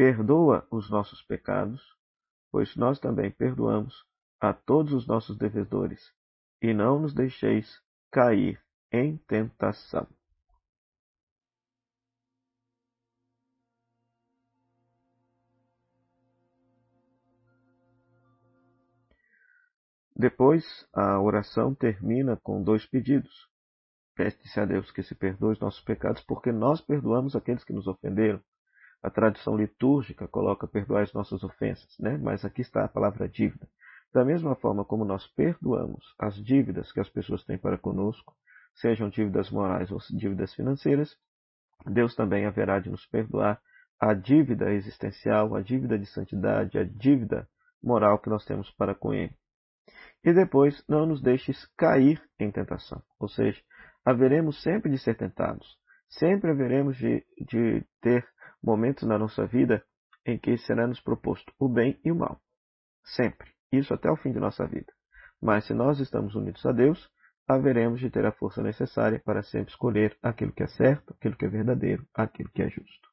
perdoa os nossos pecados, pois nós também perdoamos a todos os nossos devedores, e não nos deixeis cair em tentação. Depois, a oração termina com dois pedidos. Pede-se a Deus que se perdoe os nossos pecados, porque nós perdoamos aqueles que nos ofenderam. A tradição litúrgica coloca perdoar as nossas ofensas, né? mas aqui está a palavra dívida. Da mesma forma como nós perdoamos as dívidas que as pessoas têm para conosco, sejam dívidas morais ou dívidas financeiras, Deus também haverá de nos perdoar a dívida existencial, a dívida de santidade, a dívida moral que nós temos para com Ele. E depois, não nos deixes cair em tentação. Ou seja, haveremos sempre de ser tentados. Sempre haveremos de, de ter momentos na nossa vida em que será nos proposto o bem e o mal. Sempre. Isso até o fim de nossa vida. Mas se nós estamos unidos a Deus, haveremos de ter a força necessária para sempre escolher aquilo que é certo, aquilo que é verdadeiro, aquilo que é justo.